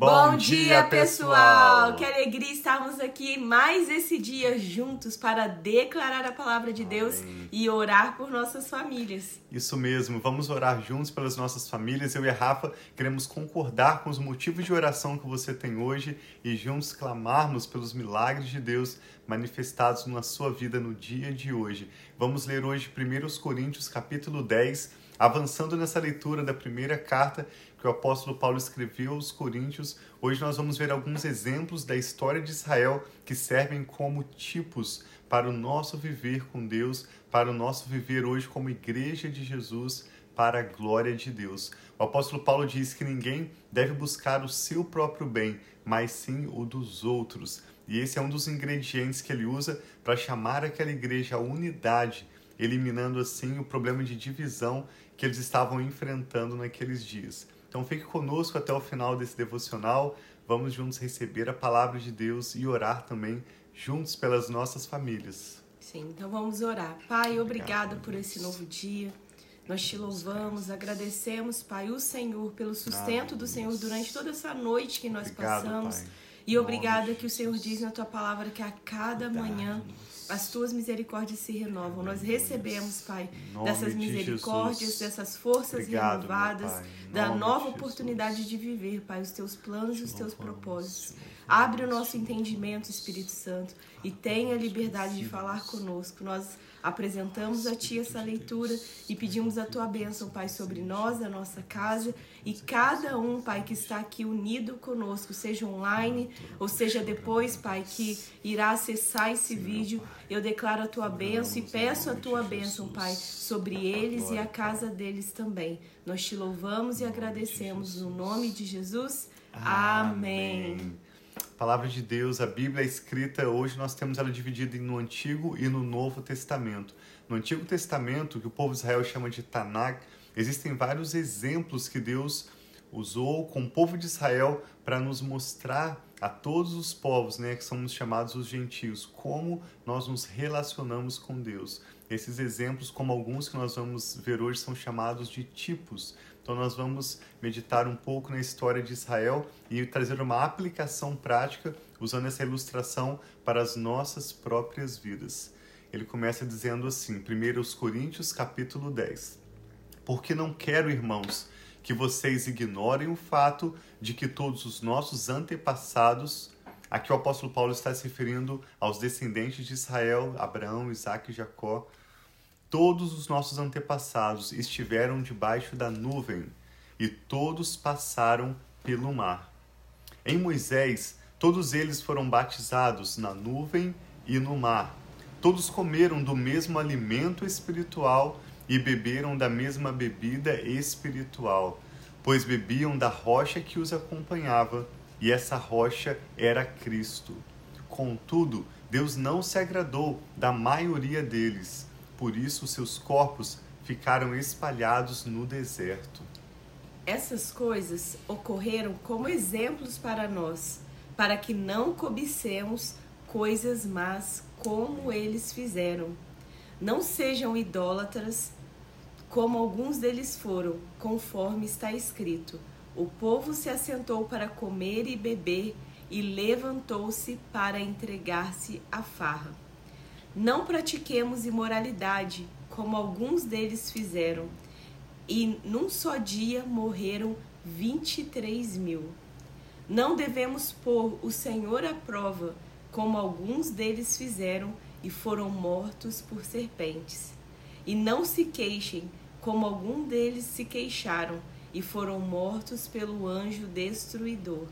Bom, dia, pessoal! Que alegria estarmos aqui mais esse dia juntos para declarar a palavra de Deus Amém. e orar por nossas famílias. Isso mesmo, vamos orar juntos pelas nossas famílias. Eu e a Rafa queremos concordar com os motivos de oração que você tem hoje e juntos clamarmos pelos milagres de Deus manifestados na sua vida no dia de hoje. Vamos ler hoje 1 Coríntios capítulo 10, avançando nessa leitura da primeira carta que o apóstolo Paulo escreveu aos Coríntios, hoje nós vamos ver alguns exemplos da história de Israel que servem como tipos para o nosso viver com Deus, para o nosso viver hoje como igreja de Jesus, para a glória de Deus. O apóstolo Paulo diz que ninguém deve buscar o seu próprio bem, mas sim o dos outros. E esse é um dos ingredientes que ele usa para chamar aquela igreja à unidade, eliminando assim o problema de divisão que eles estavam enfrentando naqueles dias. Então fique conosco até o final desse devocional. Vamos juntos receber a palavra de Deus e orar também juntos pelas nossas famílias. Sim, então vamos orar. Pai, obrigado, por esse novo dia. Nós te louvamos, agradecemos, Pai, o Senhor, pelo sustento do Senhor durante toda essa noite que nós Obrigado, passamos. Pai. E obrigada que o Senhor diz na tua palavra que a cada manhã as tuas misericórdias se renovam. Nós recebemos, Pai, dessas misericórdias, dessas forças Obrigado, renovadas, da nova de oportunidade de viver, Pai, os teus planos e os teus propósitos. Abre o nosso entendimento, Espírito Santo, e tenha liberdade de falar conosco. Nós apresentamos a Ti essa leitura e pedimos a Tua bênção, Pai, sobre nós, a nossa casa e cada um, Pai, que está aqui unido conosco, seja online ou seja depois, Pai, que irá acessar esse vídeo. Eu declaro a Tua bênção e peço a Tua bênção, Pai, sobre eles e a casa deles também. Nós te louvamos e agradecemos no nome de Jesus. Amém palavra de Deus, a Bíblia é escrita, hoje nós temos ela dividida no Antigo e no Novo Testamento. No Antigo Testamento, que o povo de Israel chama de Tanakh, existem vários exemplos que Deus usou com o povo de Israel para nos mostrar a todos os povos, né, que somos chamados os gentios, como nós nos relacionamos com Deus. Esses exemplos, como alguns que nós vamos ver hoje, são chamados de tipos. Então nós vamos meditar um pouco na história de Israel e trazer uma aplicação prática usando essa ilustração para as nossas próprias vidas. Ele começa dizendo assim, 1 Coríntios capítulo 10. Porque não quero, irmãos, que vocês ignorem o fato de que todos os nossos antepassados, aqui o apóstolo Paulo está se referindo aos descendentes de Israel, Abraão, Isaac e Jacó, Todos os nossos antepassados estiveram debaixo da nuvem e todos passaram pelo mar. Em Moisés, todos eles foram batizados na nuvem e no mar. Todos comeram do mesmo alimento espiritual e beberam da mesma bebida espiritual, pois bebiam da rocha que os acompanhava, e essa rocha era Cristo. Contudo, Deus não se agradou da maioria deles por isso seus corpos ficaram espalhados no deserto. Essas coisas ocorreram como exemplos para nós, para que não cobicemos coisas más como eles fizeram. Não sejam idólatras, como alguns deles foram, conforme está escrito. O povo se assentou para comer e beber e levantou-se para entregar-se à farra. Não pratiquemos imoralidade, como alguns deles fizeram, e num só dia morreram 23 mil. Não devemos pôr o Senhor à prova, como alguns deles fizeram e foram mortos por serpentes. E não se queixem, como alguns deles se queixaram e foram mortos pelo anjo destruidor.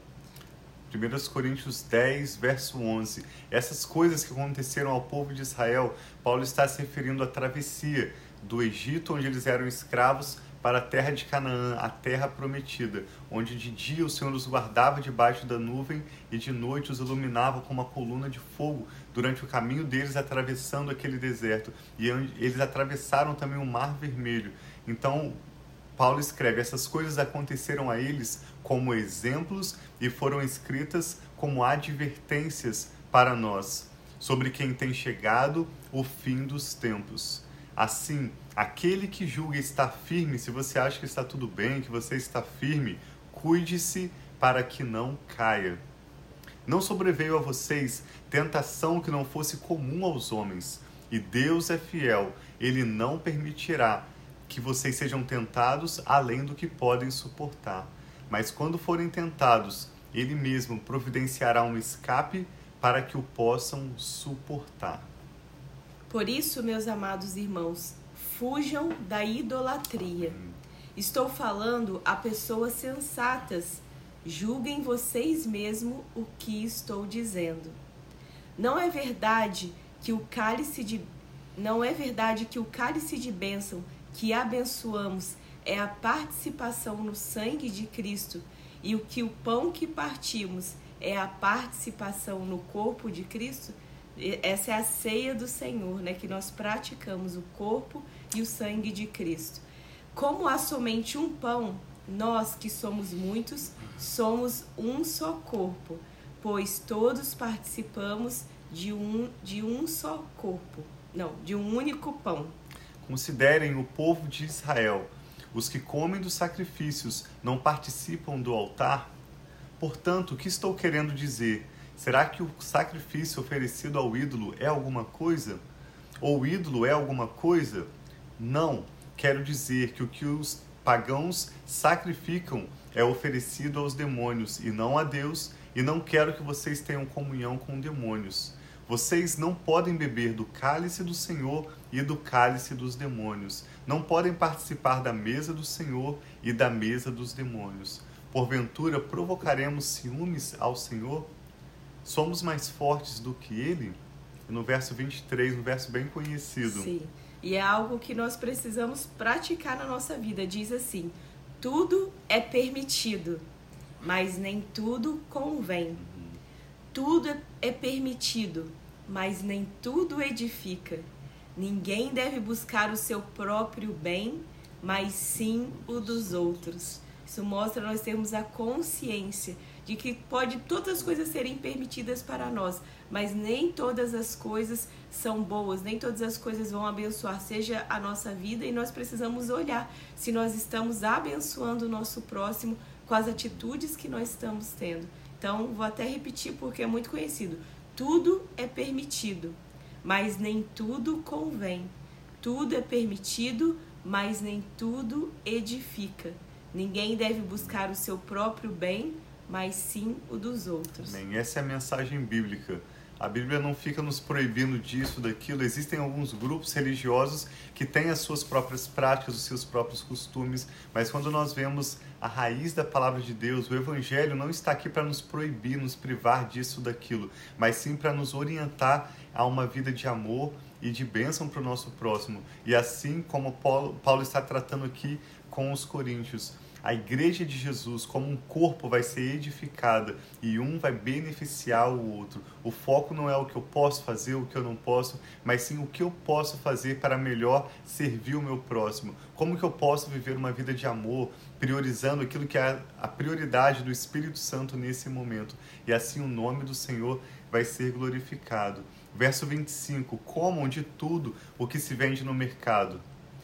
1 Coríntios 10, verso 11. Essas coisas que aconteceram ao povo de Israel, Paulo está se referindo à travessia do Egito, onde eles eram escravos, para a terra de Canaã, a terra prometida, onde de dia o Senhor os guardava debaixo da nuvem e de noite os iluminava com uma coluna de fogo durante o caminho deles atravessando aquele deserto. E eles atravessaram também o Mar Vermelho. Então, Paulo escreve: essas coisas aconteceram a eles como exemplos e foram escritas como advertências para nós, sobre quem tem chegado o fim dos tempos. Assim, aquele que julga estar firme, se você acha que está tudo bem, que você está firme, cuide-se para que não caia. Não sobreveio a vocês tentação que não fosse comum aos homens, e Deus é fiel, ele não permitirá que vocês sejam tentados além do que podem suportar. Mas quando forem tentados, ele mesmo providenciará um escape para que o possam suportar. Por isso, meus amados irmãos, fujam da idolatria. Estou falando a pessoas sensatas. Julguem vocês mesmos o que estou dizendo. Não é verdade que o cálice de não é verdade que o cálice de bênção que abençoamos é a participação no sangue de Cristo e o que o pão que partimos é a participação no corpo de Cristo? Essa é a ceia do Senhor, né, que nós praticamos o corpo e o sangue de Cristo. Como há somente um pão, nós que somos muitos, somos um só corpo, pois todos participamos de um, de um só corpo. Não, de um único pão. Considerem o povo de Israel. Os que comem dos sacrifícios não participam do altar? Portanto, o que estou querendo dizer? Será que o sacrifício oferecido ao ídolo é alguma coisa? Ou o ídolo é alguma coisa? Não. Quero dizer que o que os pagãos sacrificam é oferecido aos demônios e não a Deus, e não quero que vocês tenham comunhão com demônios. Vocês não podem beber do cálice do Senhor e do cálice dos demônios. Não podem participar da mesa do Senhor e da mesa dos demônios. Porventura provocaremos ciúmes ao Senhor? Somos mais fortes do que ele? No verso 23, um verso bem conhecido. Sim. E é algo que nós precisamos praticar na nossa vida. Diz assim: tudo é permitido, mas nem tudo convém. Tudo é permitido, mas nem tudo edifica. Ninguém deve buscar o seu próprio bem, mas sim o dos outros. Isso mostra nós termos a consciência de que pode todas as coisas serem permitidas para nós, mas nem todas as coisas são boas, nem todas as coisas vão abençoar, seja a nossa vida, e nós precisamos olhar se nós estamos abençoando o nosso próximo com as atitudes que nós estamos tendo. Então, vou até repetir porque é muito conhecido. Tudo é permitido, mas nem tudo convém. Tudo é permitido, mas nem tudo edifica. Ninguém deve buscar o seu próprio bem, mas sim o dos outros. Essa é a mensagem bíblica. A Bíblia não fica nos proibindo disso, daquilo. Existem alguns grupos religiosos que têm as suas próprias práticas, os seus próprios costumes, mas quando nós vemos a raiz da palavra de Deus, o Evangelho não está aqui para nos proibir, nos privar disso, daquilo, mas sim para nos orientar a uma vida de amor e de bênção para o nosso próximo. E assim como Paulo está tratando aqui com os coríntios a igreja de Jesus, como um corpo, vai ser edificada e um vai beneficiar o outro. O foco não é o que eu posso fazer, o que eu não posso, mas sim o que eu posso fazer para melhor servir o meu próximo. Como que eu posso viver uma vida de amor, priorizando aquilo que é a prioridade do Espírito Santo nesse momento. E assim o nome do Senhor vai ser glorificado. Verso 25: Comam de tudo o que se vende no mercado,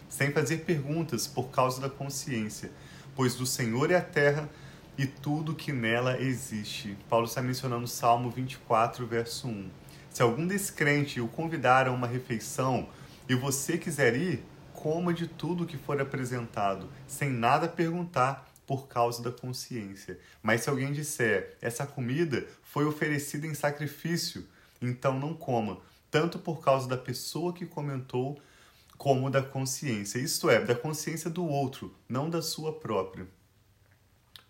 sem fazer perguntas por causa da consciência pois do Senhor é a terra e tudo que nela existe. Paulo está mencionando Salmo 24, verso 1. Se algum descrente o convidar a uma refeição e você quiser ir, coma de tudo que for apresentado, sem nada perguntar por causa da consciência. Mas se alguém disser, essa comida foi oferecida em sacrifício, então não coma, tanto por causa da pessoa que comentou, como da consciência, isto é, da consciência do outro, não da sua própria.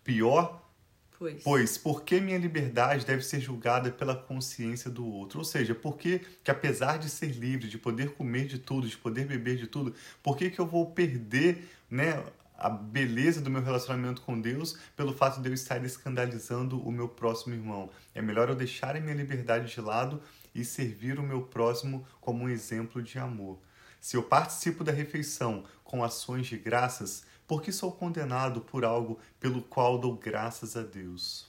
Pior, pois, pois por que minha liberdade deve ser julgada pela consciência do outro? Ou seja, por que, que apesar de ser livre, de poder comer de tudo, de poder beber de tudo, por que, que eu vou perder né, a beleza do meu relacionamento com Deus pelo fato de eu estar escandalizando o meu próximo irmão? É melhor eu deixar a minha liberdade de lado e servir o meu próximo como um exemplo de amor. Se eu participo da refeição com ações de graças, por que sou condenado por algo pelo qual dou graças a Deus?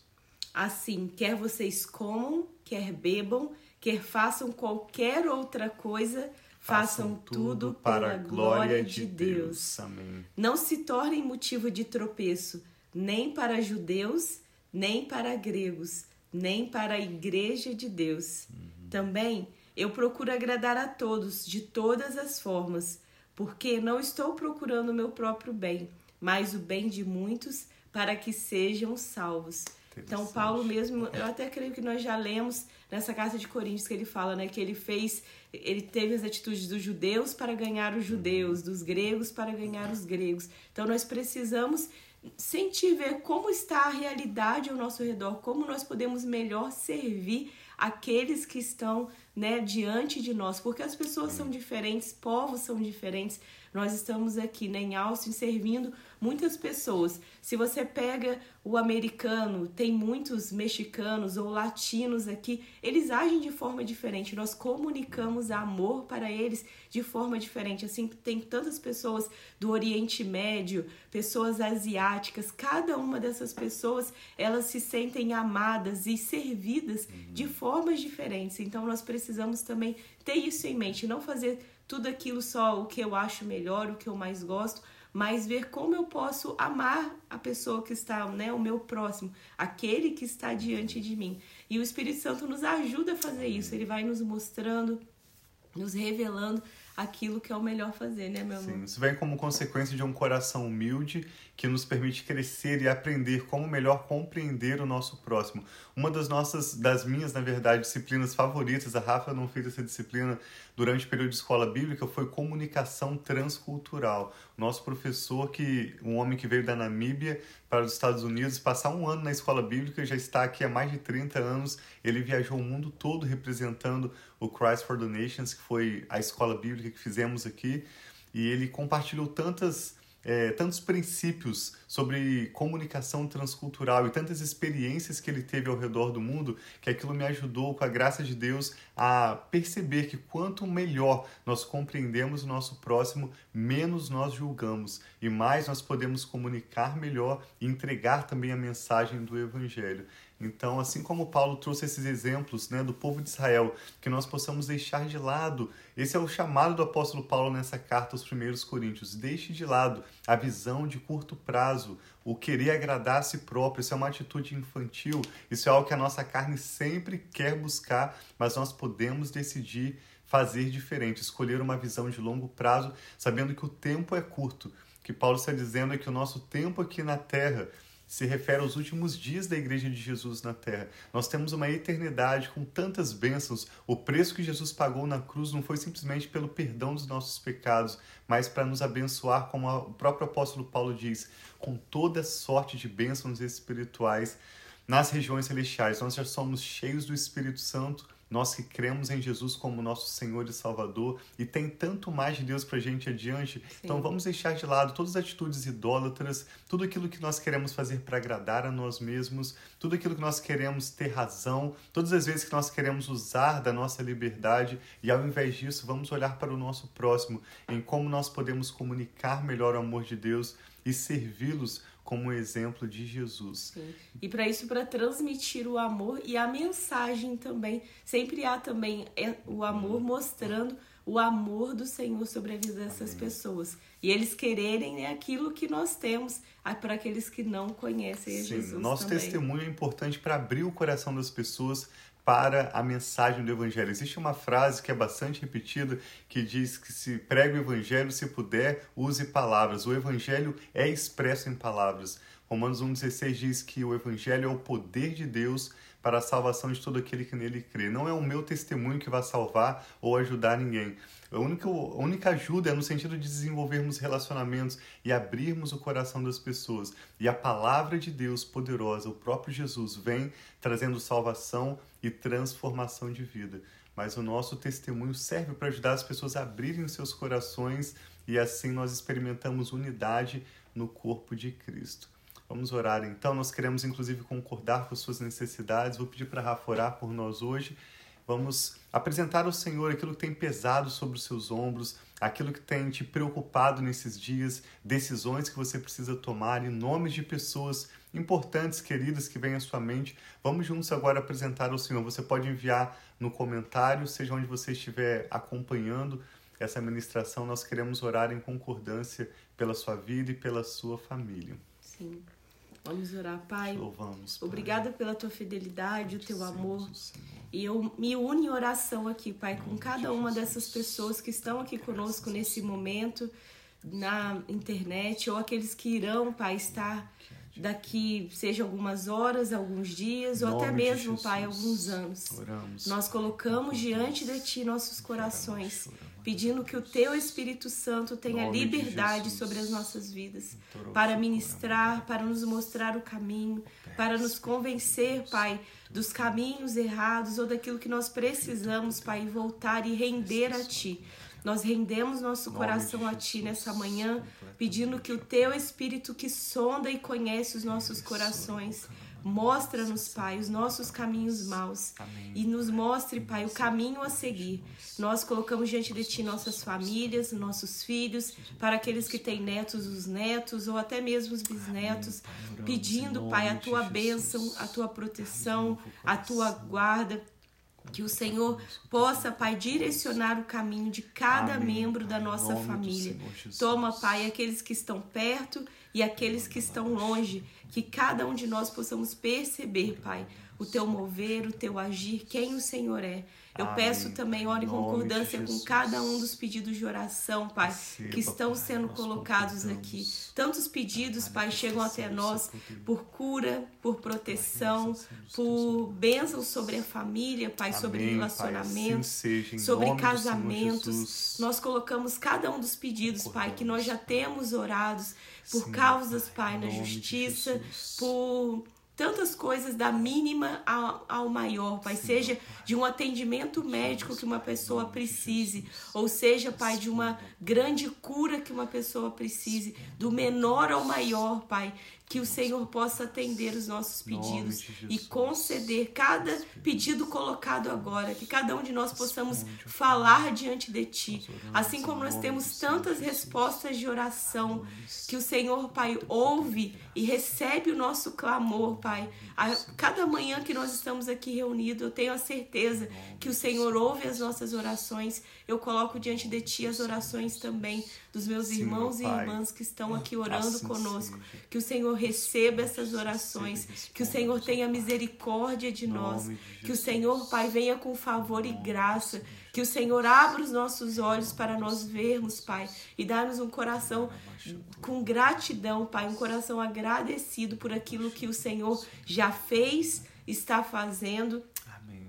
Assim, quer vocês comam, quer bebam, quer façam qualquer outra coisa, façam, façam tudo para a glória de Deus. Deus. Amém. Não se tornem motivo de tropeço, nem para judeus, nem para gregos, nem para a igreja de Deus. Uhum. Também eu procuro agradar a todos de todas as formas, porque não estou procurando o meu próprio bem, mas o bem de muitos para que sejam salvos. Então, Paulo mesmo, eu até creio que nós já lemos nessa carta de Coríntios que ele fala, né, que ele fez, ele teve as atitudes dos judeus para ganhar os judeus, dos gregos para ganhar os gregos. Então, nós precisamos sentir, ver como está a realidade ao nosso redor, como nós podemos melhor servir aqueles que estão né, diante de nós, porque as pessoas são diferentes, povos são diferentes. Nós estamos aqui né, em Austin servindo muitas pessoas. Se você pega o americano, tem muitos mexicanos ou latinos aqui, eles agem de forma diferente. Nós comunicamos amor para eles de forma diferente. Assim, tem tantas pessoas do Oriente Médio, pessoas asiáticas, cada uma dessas pessoas, elas se sentem amadas e servidas de uhum. formas diferentes. Então nós precisamos também ter isso em mente, não fazer tudo aquilo só o que eu acho melhor, o que eu mais gosto, mas ver como eu posso amar a pessoa que está, né, o meu próximo, aquele que está diante de mim. E o Espírito Santo nos ajuda a fazer isso, ele vai nos mostrando, nos revelando aquilo que é o melhor fazer, né, meu amor? Sim, isso vem como consequência de um coração humilde que nos permite crescer e aprender como melhor compreender o nosso próximo. Uma das nossas, das minhas, na verdade, disciplinas favoritas, a Rafa não fez essa disciplina durante o período de escola bíblica, foi comunicação transcultural. Nosso professor, que um homem que veio da Namíbia para os Estados Unidos, passar um ano na escola bíblica, já está aqui há mais de 30 anos. Ele viajou o mundo todo representando o Christ for the Nations, que foi a escola bíblica que fizemos aqui. E ele compartilhou tantas é, tantos princípios sobre comunicação transcultural e tantas experiências que ele teve ao redor do mundo que aquilo me ajudou, com a graça de Deus, a perceber que quanto melhor nós compreendemos o nosso próximo, menos nós julgamos e mais nós podemos comunicar melhor e entregar também a mensagem do Evangelho. Então, assim como Paulo trouxe esses exemplos né, do povo de Israel, que nós possamos deixar de lado, esse é o chamado do apóstolo Paulo nessa carta aos primeiros Coríntios. Deixe de lado a visão de curto prazo, o querer agradar a si próprio. Isso é uma atitude infantil, isso é algo que a nossa carne sempre quer buscar, mas nós podemos decidir fazer diferente, escolher uma visão de longo prazo, sabendo que o tempo é curto. O que Paulo está dizendo é que o nosso tempo aqui na terra se refere aos últimos dias da Igreja de Jesus na Terra. Nós temos uma eternidade com tantas bênçãos. O preço que Jesus pagou na cruz não foi simplesmente pelo perdão dos nossos pecados, mas para nos abençoar, como o próprio apóstolo Paulo diz, com toda sorte de bênçãos espirituais nas regiões celestiais. Nós já somos cheios do Espírito Santo nós que cremos em Jesus como nosso Senhor e Salvador e tem tanto mais de Deus para a gente adiante. Sim. Então vamos deixar de lado todas as atitudes idólatras, tudo aquilo que nós queremos fazer para agradar a nós mesmos, tudo aquilo que nós queremos ter razão, todas as vezes que nós queremos usar da nossa liberdade e ao invés disso vamos olhar para o nosso próximo, em como nós podemos comunicar melhor o amor de Deus e servi-los como exemplo de Jesus. Sim. E para isso, para transmitir o amor e a mensagem também, sempre há também é, o amor mostrando o amor do Senhor sobre a vida dessas Amém. pessoas. E eles quererem né, aquilo que nós temos para aqueles que não conhecem Sim, Jesus. Nosso também. testemunho é importante para abrir o coração das pessoas para a mensagem do Evangelho. Existe uma frase que é bastante repetida que diz que se prega o Evangelho, se puder, use palavras. O Evangelho é expresso em palavras. Romanos 1,16 diz que o Evangelho é o poder de Deus para a salvação de todo aquele que nele crê. Não é o meu testemunho que vai salvar ou ajudar ninguém. A única, a única ajuda é no sentido de desenvolvermos relacionamentos e abrirmos o coração das pessoas. E a palavra de Deus poderosa, o próprio Jesus, vem trazendo salvação e transformação de vida. Mas o nosso testemunho serve para ajudar as pessoas a abrirem seus corações e assim nós experimentamos unidade no corpo de Cristo. Vamos orar então. Nós queremos inclusive concordar com suas necessidades. Vou pedir para Rafa orar por nós hoje. Vamos apresentar ao Senhor aquilo que tem pesado sobre os seus ombros, aquilo que tem te preocupado nesses dias, decisões que você precisa tomar em nome de pessoas importantes, queridas, que vêm à sua mente. Vamos juntos agora apresentar ao Senhor. Você pode enviar no comentário, seja onde você estiver acompanhando essa ministração. Nós queremos orar em concordância pela sua vida e pela sua família. Sim. Vamos orar, Pai. Louvamos, Pai. Obrigada pela tua fidelidade, o teu amor. E eu me uno em oração aqui, Pai, com cada uma dessas pessoas que estão aqui conosco nesse momento na internet ou aqueles que irão, Pai, estar daqui, seja algumas horas, alguns dias, ou até mesmo, Pai, alguns anos. Oramos. Nós colocamos diante de Ti nossos corações, pedindo que o Teu Espírito Santo tenha liberdade sobre as nossas vidas, para ministrar, para nos mostrar o caminho, para nos convencer, Pai, dos caminhos errados ou daquilo que nós precisamos, Pai, voltar e render a Ti. Nós rendemos nosso coração a Ti nessa manhã, pedindo que o Teu Espírito que sonda e conhece os nossos corações, Mostra-nos, Pai, os nossos caminhos maus e nos mostre, Pai, o caminho a seguir. Nós colocamos diante de Ti nossas famílias, nossos filhos, para aqueles que têm netos, os netos ou até mesmo os bisnetos, pedindo, Pai, a Tua bênção, a Tua proteção, a Tua guarda. Que o Senhor possa, Pai, direcionar o caminho de cada Amém, membro da nossa família. Toma, Pai, aqueles que estão perto e aqueles que estão longe, que cada um de nós possamos perceber, Pai, o teu mover, o teu agir, quem o Senhor é. Eu Amém. peço também, ora em concordância com cada um dos pedidos de oração, Pai, que estão sendo colocados aqui. Tantos pedidos, Pai, chegam até nós por cura, por proteção, por bênçãos sobre a família, Pai, sobre relacionamentos, assim sobre casamentos. Nós colocamos cada um dos pedidos, Pai, que nós já temos orados por causas, Pai, na justiça, por tantas coisas da mínima ao, ao maior, Pai, Sim, seja de um atendimento médico que uma pessoa precise, ou seja, Pai, de uma grande cura que uma pessoa precise, do menor ao maior, Pai, que o Senhor possa atender os nossos pedidos e conceder cada pedido colocado agora, que cada um de nós possamos falar diante de Ti. Assim como nós temos tantas respostas de oração, que o Senhor, Pai, ouve e recebe o nosso clamor, Pai. A cada manhã que nós estamos aqui reunidos, eu tenho a certeza que o Senhor ouve as nossas orações. Eu coloco diante de Ti as orações também dos meus Sim, irmãos e irmãs que estão aqui orando assim conosco. Seja. Que o Senhor receba essas orações, que o Senhor tenha misericórdia de nós, que o Senhor, Pai, venha com favor e graça, que o Senhor abra os nossos olhos para nós vermos, Pai, e dar-nos um coração com gratidão, Pai, um coração agradecido por aquilo que o Senhor já fez, está fazendo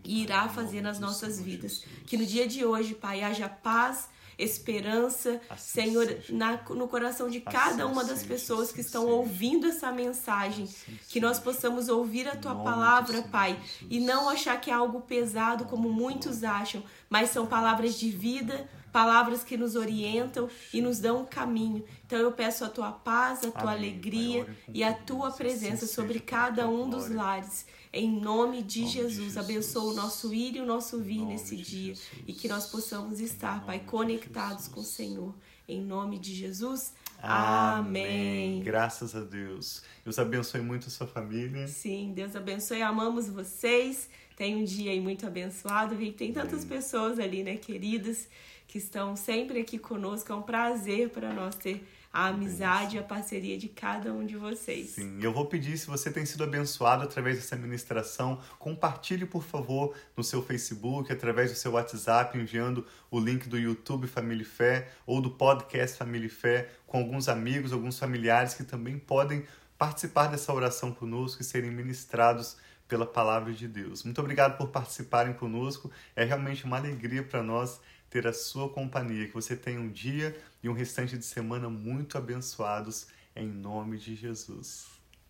e irá fazer nas nossas vidas. Que no dia de hoje, Pai, haja paz esperança, assim Senhor, na, no coração de cada assim uma das pessoas que estão ouvindo essa mensagem. Assim que nós possamos ouvir a tua palavra, Pai, e não achar que é algo pesado como muitos acham, mas são palavras de vida, palavras que nos orientam e nos dão um caminho. Então eu peço a tua paz, a tua Amém. alegria e a tua presença sobre cada um dos lares. Em nome de nome Jesus, de Jesus. abençoa o nosso ir e o nosso vir nesse dia Jesus. e que nós possamos estar, Pai, conectados com o Senhor. Em nome de Jesus. Amém. Amém. Graças a Deus. Deus abençoe muito a sua família. Sim, Deus abençoe. Amamos vocês. Tem um dia aí muito abençoado. Tem tantas Amém. pessoas ali, né, queridas, que estão sempre aqui conosco. É um prazer para nós ter a amizade e a parceria de cada um de vocês. Sim, eu vou pedir, se você tem sido abençoado através dessa ministração, compartilhe, por favor, no seu Facebook, através do seu WhatsApp, enviando o link do YouTube Família Fé ou do podcast Família Fé com alguns amigos, alguns familiares que também podem participar dessa oração conosco e serem ministrados pela palavra de Deus. Muito obrigado por participarem conosco. É realmente uma alegria para nós ter a sua companhia. Que você tenha um dia e um restante de semana muito abençoados em nome de Jesus.